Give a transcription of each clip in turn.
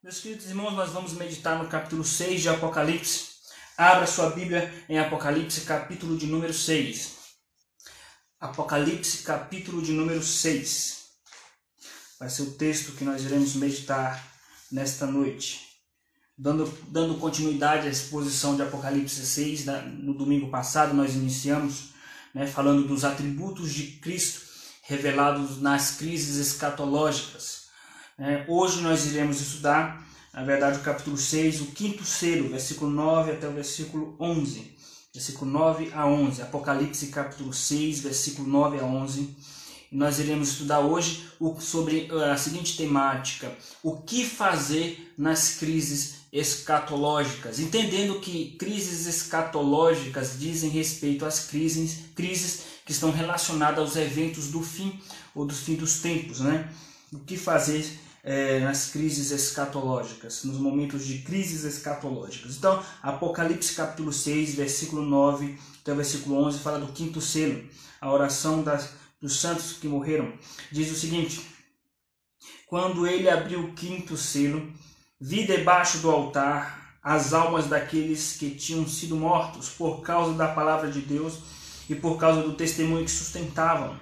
Meus queridos irmãos, nós vamos meditar no capítulo 6 de Apocalipse. Abra sua Bíblia em Apocalipse, capítulo de número 6. Apocalipse, capítulo de número 6. Vai ser o texto que nós iremos meditar nesta noite. Dando, dando continuidade à exposição de Apocalipse 6, no domingo passado nós iniciamos né, falando dos atributos de Cristo revelados nas crises escatológicas. É, hoje nós iremos estudar, na verdade, o capítulo 6, o quinto selo, versículo 9 até o versículo 11. Versículo 9 a 11. Apocalipse, capítulo 6, versículo 9 a 11. E nós iremos estudar hoje o, sobre uh, a seguinte temática: o que fazer nas crises escatológicas, entendendo que crises escatológicas dizem respeito às crises, crises que estão relacionadas aos eventos do fim ou do fim dos tempos, né? O que fazer é, nas crises escatológicas, nos momentos de crises escatológicas. Então, Apocalipse capítulo 6, versículo 9 até o versículo 11 fala do quinto selo, a oração das, dos santos que morreram. Diz o seguinte: Quando ele abriu o quinto selo, vi debaixo do altar as almas daqueles que tinham sido mortos por causa da palavra de Deus e por causa do testemunho que sustentavam.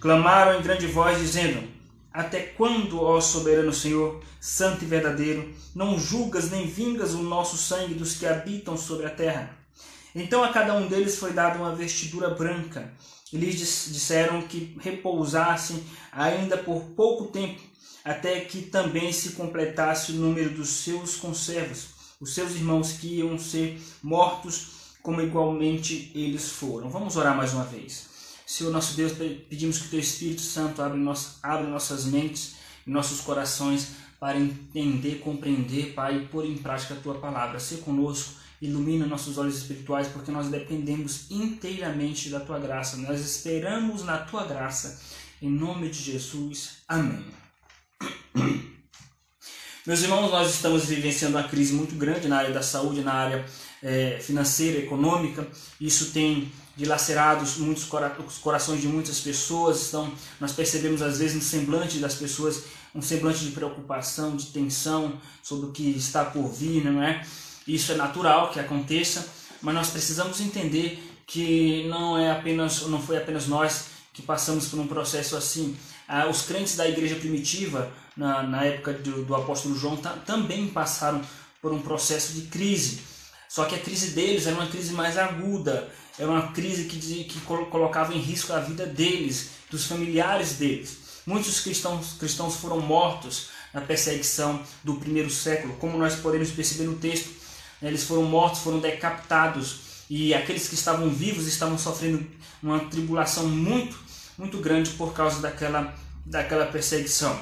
Clamaram em grande voz, dizendo: até quando, ó soberano Senhor, santo e verdadeiro, não julgas nem vingas o nosso sangue dos que habitam sobre a terra? Então a cada um deles foi dada uma vestidura branca, e lhes disseram que repousassem ainda por pouco tempo, até que também se completasse o número dos seus conservos, os seus irmãos que iam ser mortos, como igualmente eles foram. Vamos orar mais uma vez. Senhor nosso Deus, pedimos que o Teu Espírito Santo abra, nosso, abra nossas mentes e nossos corações para entender, compreender, Pai, e pôr em prática a Tua palavra. Se conosco, ilumina nossos olhos espirituais, porque nós dependemos inteiramente da Tua graça. Nós esperamos na Tua graça. Em nome de Jesus. Amém. Meus irmãos, nós estamos vivenciando uma crise muito grande na área da saúde, na área é, financeira, econômica. Isso tem dilacerados muitos cora os corações de muitas pessoas. Então, nós percebemos às vezes no semblante das pessoas um semblante de preocupação, de tensão sobre o que está por vir, não é? Isso é natural que aconteça, mas nós precisamos entender que não é apenas, não foi apenas nós que passamos por um processo assim. Ah, os crentes da igreja primitiva, na, na época do, do apóstolo João, também passaram por um processo de crise. Só que a crise deles era uma crise mais aguda, era uma crise que, que colocava em risco a vida deles, dos familiares deles. Muitos cristãos, cristãos foram mortos na perseguição do primeiro século, como nós podemos perceber no texto. Né, eles foram mortos, foram decapitados, e aqueles que estavam vivos estavam sofrendo uma tribulação muito, muito grande por causa daquela, daquela perseguição.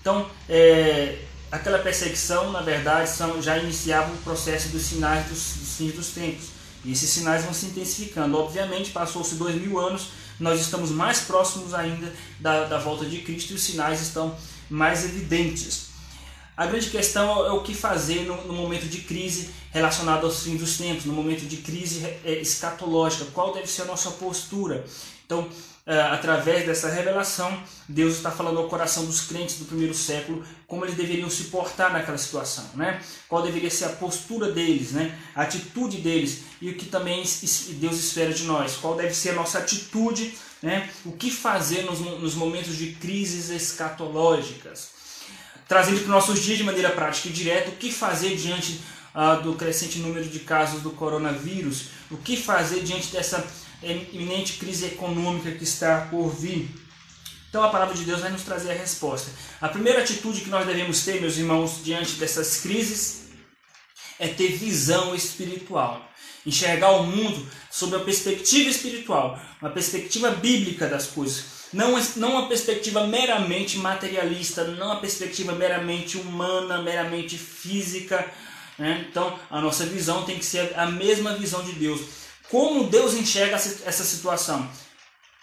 Então, é, aquela perseguição, na verdade, são, já iniciava o processo dos sinais dos, dos fins dos tempos. E esses sinais vão se intensificando. Obviamente, passou-se dois mil anos, nós estamos mais próximos ainda da, da volta de Cristo e os sinais estão mais evidentes. A grande questão é o que fazer no, no, momento de crise relacionado aos fins dos tempos, no momento de crise é, escatológica, qual deve ser a nossa postura. Então, através dessa revelação, Deus está falando ao coração dos crentes do primeiro século como eles deveriam se portar naquela situação, né? Qual deveria ser a postura deles, né? A atitude deles e o que também Deus espera de nós. Qual deve ser a nossa atitude, né? O que fazer nos, nos momentos de crises escatológicas. Trazendo para os nossos dias de maneira prática e direta, o que fazer diante ah, do crescente número de casos do coronavírus, o que fazer diante dessa iminente crise econômica que está por vir. Então a palavra de Deus vai nos trazer a resposta. A primeira atitude que nós devemos ter, meus irmãos, diante dessas crises é ter visão espiritual. Enxergar o mundo sob a perspectiva espiritual, uma perspectiva bíblica das coisas. Não, não uma perspectiva meramente materialista, não uma perspectiva meramente humana, meramente física. Né? Então a nossa visão tem que ser a mesma visão de Deus como Deus enxerga essa situação.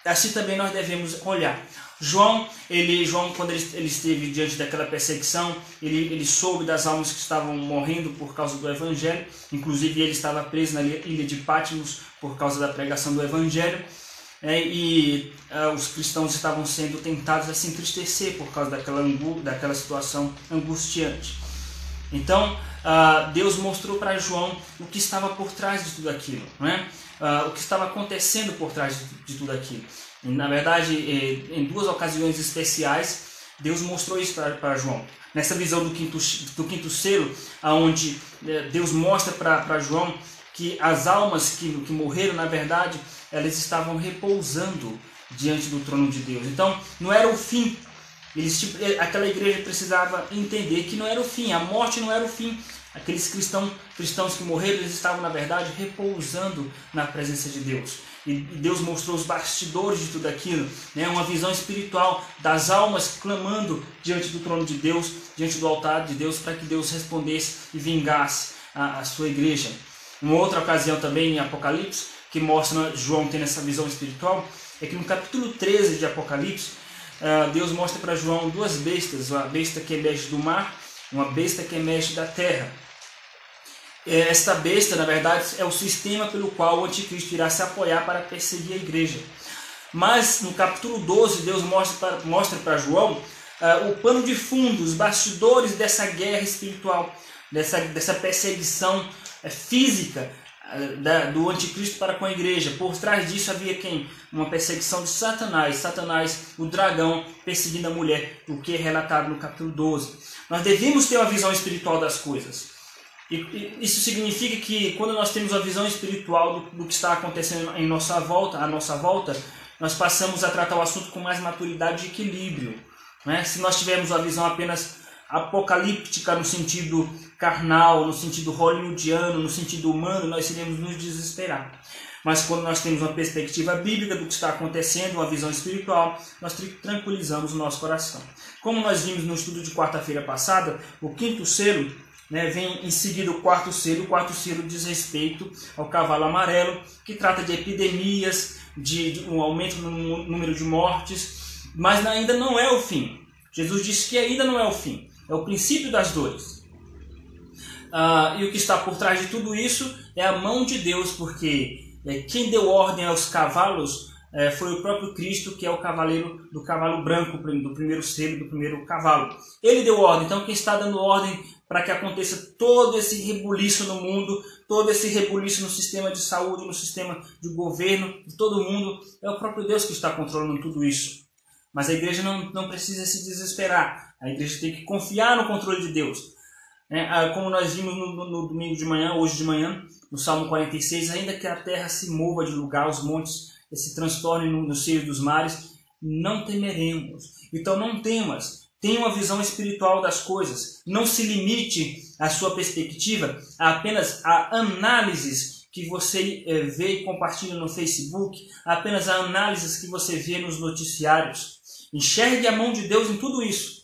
Assim também nós devemos olhar. João, ele, João quando ele, ele esteve diante daquela perseguição, ele, ele soube das almas que estavam morrendo por causa do Evangelho. Inclusive ele estava preso na ilha de Patmos por causa da pregação do Evangelho. É, e uh, os cristãos estavam sendo tentados a se entristecer por causa daquela, daquela situação angustiante. Então, uh, Deus mostrou para João o que estava por trás de tudo aquilo, né? Uh, o que estava acontecendo por trás de, de tudo aquilo. E, na verdade, eh, em duas ocasiões especiais, Deus mostrou isso para João. Nessa visão do quinto, do quinto selo, onde eh, Deus mostra para João que as almas que, que morreram, na verdade, elas estavam repousando diante do trono de Deus. Então, não era o fim. Eles, tipo, eh, aquela igreja precisava entender que não era o fim, a morte não era o fim. Aqueles cristão, cristãos que morreram, eles estavam, na verdade, repousando na presença de Deus. E Deus mostrou os bastidores de tudo aquilo, né? uma visão espiritual das almas clamando diante do trono de Deus, diante do altar de Deus, para que Deus respondesse e vingasse a, a sua igreja. Uma outra ocasião também em Apocalipse, que mostra João tendo essa visão espiritual, é que no capítulo 13 de Apocalipse, Deus mostra para João duas bestas, uma besta que emerge do mar, uma besta que emerge da terra. É, esta besta, na verdade, é o sistema pelo qual o anticristo irá se apoiar para perseguir a igreja. Mas no capítulo 12, Deus mostra para, João uh, o pano de fundo, os bastidores dessa guerra espiritual, dessa, dessa perseguição uh, física da, do anticristo para com a igreja. Por trás disso havia quem? Uma perseguição de Satanás, Satanás, o dragão, perseguindo a mulher, o que é relatado no capítulo 12. Nós devemos ter uma visão espiritual das coisas. E, isso significa que quando nós temos a visão espiritual do, do, que está acontecendo em nossa volta, à nossa volta, nós passamos a tratar o assunto com mais maturidade e equilíbrio. Né? Se nós tivermos a visão apenas apocalíptica no sentido carnal, no sentido hollywoodiano, no sentido humano, nós iremos nos desesperar. Mas quando nós temos uma perspectiva bíblica do que está acontecendo, uma visão espiritual, nós tranquilizamos o nosso coração. Como nós vimos no estudo de quarta-feira passada, o quinto selo né, vem em seguida o quarto selo. O quarto selo diz respeito ao cavalo amarelo, que trata de epidemias, de, de um aumento no número de mortes, mas ainda não é o fim. Jesus disse que ainda não é o fim, é o princípio das dores. Ah, e o que está por trás de tudo isso é a mão de Deus, porque é, quem deu ordem aos cavalos é, foi o próprio Cristo, que é o cavaleiro do cavalo branco, do primeiro selo, do primeiro cavalo. Ele deu ordem, então quem está dando ordem para que aconteça todo esse rebuliço no mundo, todo esse rebuliço no sistema de saúde, no sistema de governo, de todo mundo. É o próprio Deus que está controlando tudo isso. Mas a igreja não, não precisa se desesperar. A igreja tem que confiar no controle de Deus. É, como nós vimos no, no, no, domingo de manhã, hoje de manhã, no Salmo 46, ainda que a terra se mova de lugar, os montes se transtornem no, no seio dos mares, não temeremos. Então não temas, Tenha uma visão espiritual das coisas. Não se limite a sua perspectiva a apenas a análises que você eh, vê e compartilha no Facebook, apenas a análises que você vê nos noticiários. Enxergue a mão de Deus em tudo isso,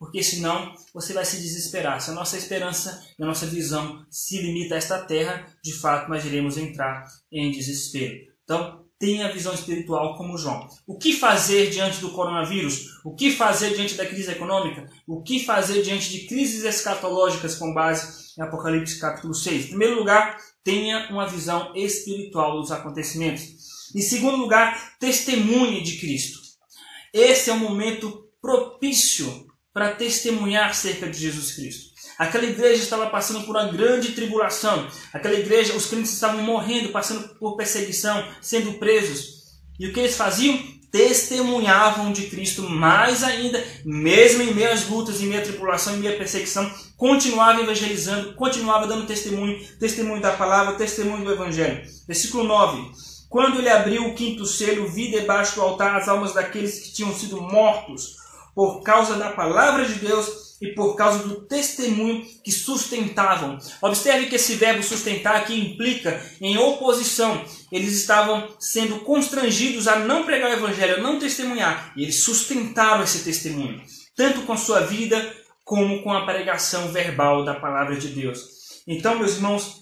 porque senão você vai se desesperar. Se a nossa esperança e a nossa visão se limita a esta terra, de fato nós iremos entrar em desespero. Então, tenha a visão espiritual como João. O que fazer diante do coronavírus? O que fazer diante da crise econômica? O que fazer diante de crises escatológicas com base em Apocalipse capítulo 6? Em primeiro lugar, tenha uma visão espiritual dos acontecimentos. Em segundo lugar, testemunhe de Cristo. Esse é o momento propício para testemunhar acerca de Jesus Cristo. Aquela igreja estava passando por uma grande tribulação. Aquela igreja, os crentes estavam morrendo, passando por perseguição, sendo presos. E o que eles faziam? Testemunhavam de Cristo mais ainda, mesmo em meio às lutas, em meio à tribulação, em meio à perseguição, continuava evangelizando, continuava dando testemunho, testemunho da palavra, testemunho do evangelho. Versículo 9. Quando ele abriu o quinto selo, vi debaixo do altar as almas daqueles que tinham sido mortos por causa da palavra de Deus e por causa do testemunho que sustentavam. Observe que esse verbo sustentar aqui implica em oposição. Eles estavam sendo constrangidos a não pregar o evangelho, a não testemunhar. E eles sustentaram esse testemunho, tanto com sua vida como com a pregação verbal da palavra de Deus. Então, meus irmãos,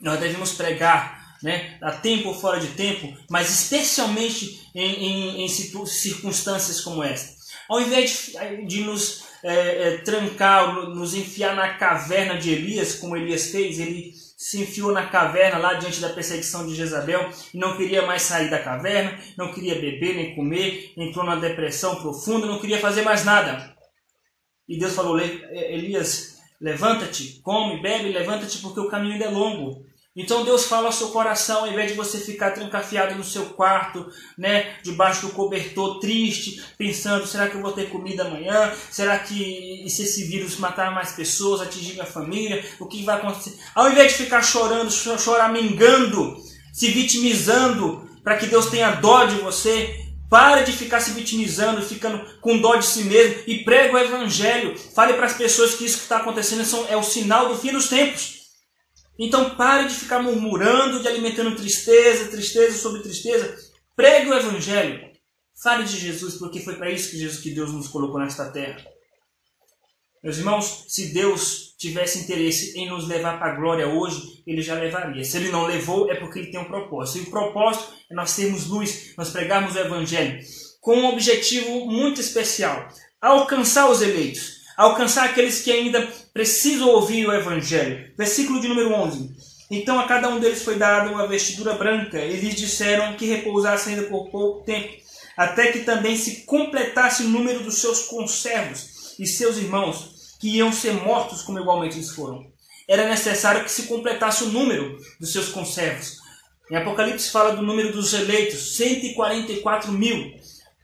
nós devemos pregar né, a tempo ou fora de tempo, mas especialmente em, em, em circunstâncias como esta. Ao invés de, de nos é, é, trancar, nos enfiar na caverna de Elias, como Elias fez, ele se enfiou na caverna lá diante da perseguição de Jezabel e não queria mais sair da caverna, não queria beber nem comer, entrou numa depressão profunda, não queria fazer mais nada. E Deus falou: Elias, levanta-te, come, bebe, levanta-te, porque o caminho ainda é longo. Então Deus fala ao seu coração, ao invés de você ficar trancafiado no seu quarto, né, debaixo do cobertor, triste, pensando, será que eu vou ter comida amanhã? Será que se esse vírus matar mais pessoas, atingir minha família, o que vai acontecer? Ao invés de ficar chorando, choramingando, se vitimizando, para que Deus tenha dó de você, Pare de ficar se vitimizando, ficando com dó de si mesmo e prega o evangelho. Fale para as pessoas que isso que está acontecendo é o sinal do fim dos tempos. Então pare de ficar murmurando, de alimentando tristeza, tristeza sobre tristeza. Pregue o Evangelho. Fale de Jesus, porque foi para isso que, Jesus, que Deus nos colocou nesta terra. Meus irmãos, se Deus tivesse interesse em nos levar para a glória hoje, Ele já levaria. Se Ele não levou, é porque Ele tem um propósito. E o propósito é nós termos luz, nós pregarmos o Evangelho com um objetivo muito especial: alcançar os eleitos alcançar aqueles que ainda precisam ouvir o Evangelho. Versículo de número 11. Então a cada um deles foi dada uma vestidura branca, e lhes disseram que repousasse ainda por pouco tempo, até que também se completasse o número dos seus conservos e seus irmãos, que iam ser mortos como igualmente eles foram. Era necessário que se completasse o número dos seus conservos. Em Apocalipse fala do número dos eleitos, 144 mil.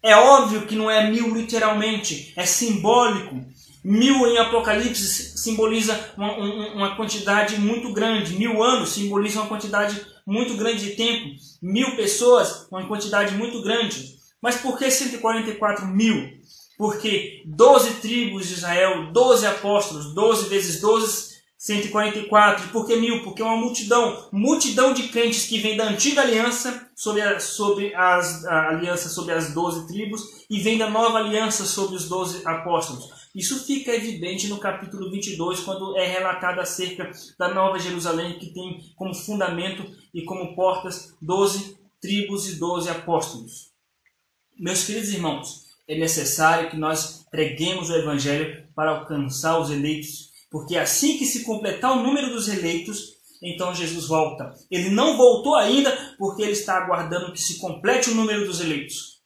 É óbvio que não é mil literalmente, é simbólico. Mil em Apocalipse simboliza uma, uma, quantidade muito grande. Mil anos simboliza uma quantidade muito grande de tempo. Mil pessoas, uma quantidade muito grande. Mas por que 144 mil? Porque 12 tribos de Israel, 12 apóstolos, 12 vezes 12 144. Por que mil? Porque é uma multidão, multidão de crentes que vem da antiga aliança sobre, a, sobre as, aliança sobre as doze tribos e vem da nova aliança sobre os doze apóstolos. Isso fica evidente no capítulo 22, quando é relatado acerca da Nova Jerusalém, que tem como fundamento e como portas doze tribos e doze apóstolos. Meus queridos irmãos, é necessário que nós preguemos o Evangelho para alcançar os eleitos porque assim que se completar o número dos eleitos, então Jesus volta. Ele não voltou ainda porque ele está aguardando que se complete o número dos eleitos.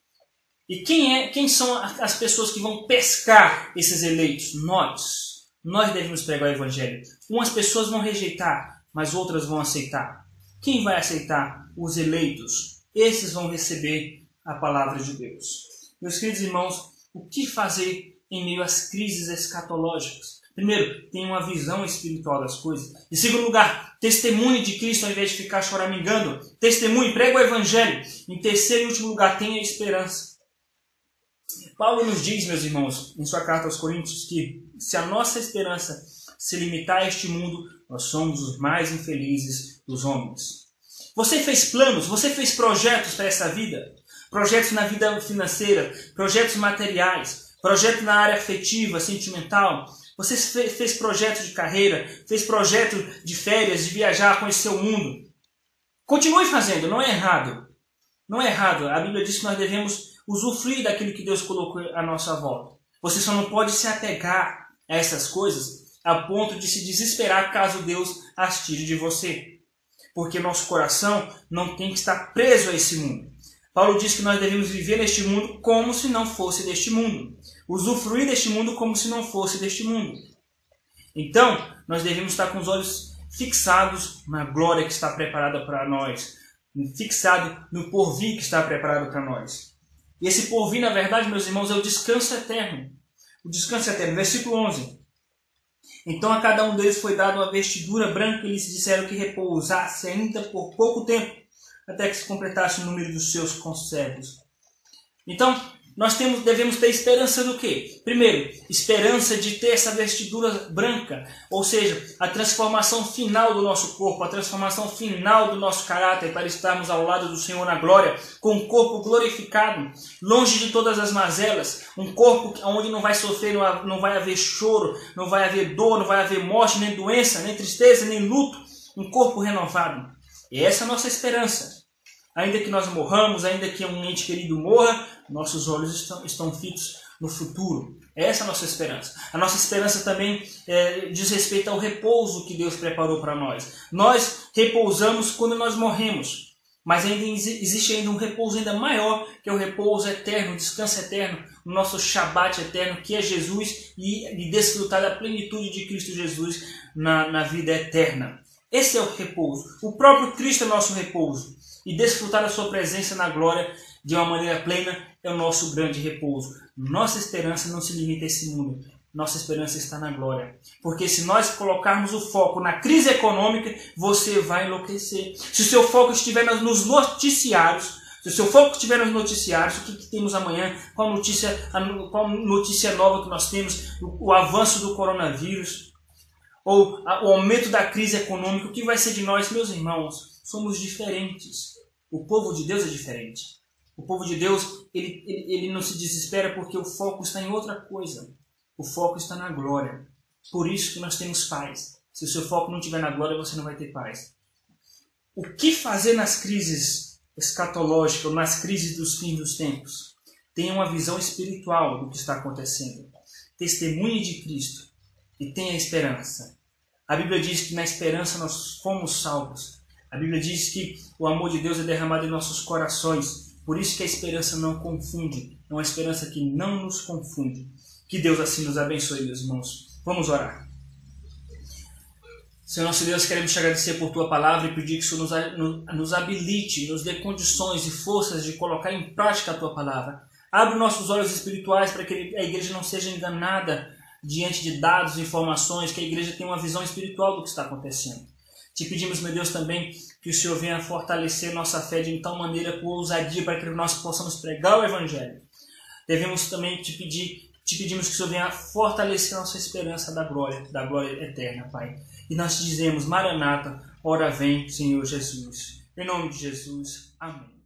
E quem é, quem são as pessoas que vão pescar esses eleitos? Nós. Nós devemos pregar o evangelho. Umas pessoas vão rejeitar, mas outras vão aceitar. Quem vai aceitar? Os eleitos. Esses vão receber a palavra de Deus. Meus queridos irmãos, o que fazer em meio às crises escatológicas? Primeiro, tenha uma visão espiritual das coisas. Em segundo lugar, testemunhe de Cristo ao invés de ficar choramingando. Testemunhe, prega o Evangelho. Em terceiro e último lugar, tenha esperança. Paulo nos diz, meus irmãos, em sua carta aos Coríntios, que se a nossa esperança se limitar a este mundo, nós somos os mais infelizes dos homens. Você fez planos, você fez projetos para essa vida? Projetos na vida financeira, projetos materiais, projetos na área afetiva, sentimental, você fez projeto de carreira, fez projeto de férias, de viajar, conhecer o mundo. Continue fazendo, não é errado. Não é errado. A Bíblia diz que nós devemos usufruir daquilo que Deus colocou à nossa volta. Você só não pode se apegar a essas coisas a ponto de se desesperar caso Deus as tire de você. Porque nosso coração não tem que estar preso a esse mundo. Paulo diz que nós devemos viver neste mundo como se não fosse deste mundo usufruir deste mundo como se não fosse deste mundo. Então, nós devemos estar com os olhos fixados na glória que está preparada para nós, fixado no porvir que está preparado para nós. E esse porvir, na verdade, meus irmãos, é o descanso eterno. O descanso eterno. Versículo 11. Então a cada um deles foi dada uma vestidura branca e lhes disseram que repousasse ainda por pouco tempo, até que se completasse o número dos seus conservos. Então, nós temos, devemos ter esperança do quê? Primeiro, esperança de ter essa vestidura branca, ou seja, a transformação final do nosso corpo, a transformação final do nosso caráter para estarmos ao lado do Senhor na glória, com um corpo glorificado, longe de todas as mazelas, um corpo onde não vai sofrer, não vai haver choro, não vai haver dor, não vai haver morte, nem doença, nem tristeza, nem luto, um corpo renovado. E essa é a nossa esperança. Ainda que nós morramos, ainda que um ente querido morra, nossos olhos estão, estão fitos no futuro. Essa é a nossa esperança. A nossa esperança também é, diz respeito ao repouso que Deus preparou para nós. Nós repousamos quando nós morremos, mas ainda existe ainda um repouso ainda maior, que é o repouso eterno, o descanso eterno, no nosso Shabat eterno, que é Jesus, e, e desfrutar da plenitude de Cristo Jesus na, na vida eterna. Esse é o repouso. O próprio Cristo é nosso repouso. E desfrutar da sua presença na glória de uma maneira plena é o nosso grande repouso. Nossa esperança não se limita a esse mundo. Nossa esperança está na glória. Porque se nós colocarmos o foco na crise econômica, você vai enlouquecer. Se o seu foco estiver nos noticiários, se o seu foco estiver nos noticiários, o que, que temos amanhã? Qual notícia, qual notícia nova que nós temos? O, o avanço do coronavírus? Ou a, o aumento da crise econômica? O que vai ser de nós, meus irmãos? Somos diferentes. O povo de Deus é diferente. O povo de Deus, ele, ele, ele não se desespera porque o foco está em outra coisa. O foco está na glória. Por isso que nós temos paz. Se o seu foco não estiver na glória, você não vai ter paz. O que fazer nas crises escatológicas, nas crises dos fins dos tempos? Tenha uma visão espiritual do que está acontecendo. Testemunhe de Cristo e tenha esperança. A Bíblia diz que na esperança nós fomos salvos. A Bíblia diz que o amor de Deus é derramado em nossos corações. Por isso que a esperança não confunde. É uma esperança que não nos confunde. Que Deus assim nos abençoe, meus irmãos. Vamos orar. Senhor nosso Deus, queremos te agradecer por tua palavra e pedir que o Senhor nos, nos habilite, nos dê condições e forças de colocar em prática a tua palavra. Abre nossos olhos espirituais para que a igreja não seja enganada diante de dados e informações, que a igreja tenha uma visão espiritual do que está acontecendo. Te pedimos, meu Deus, também que o Senhor venha fortalecer nossa fé de tal maneira com ousadia para que nós possamos pregar o Evangelho. Devemos também te pedir te pedimos que o Senhor venha fortalecer nossa esperança da glória, da glória eterna, Pai. E nós te dizemos, Maranata, ora vem, Senhor Jesus. Em nome de Jesus. Amém.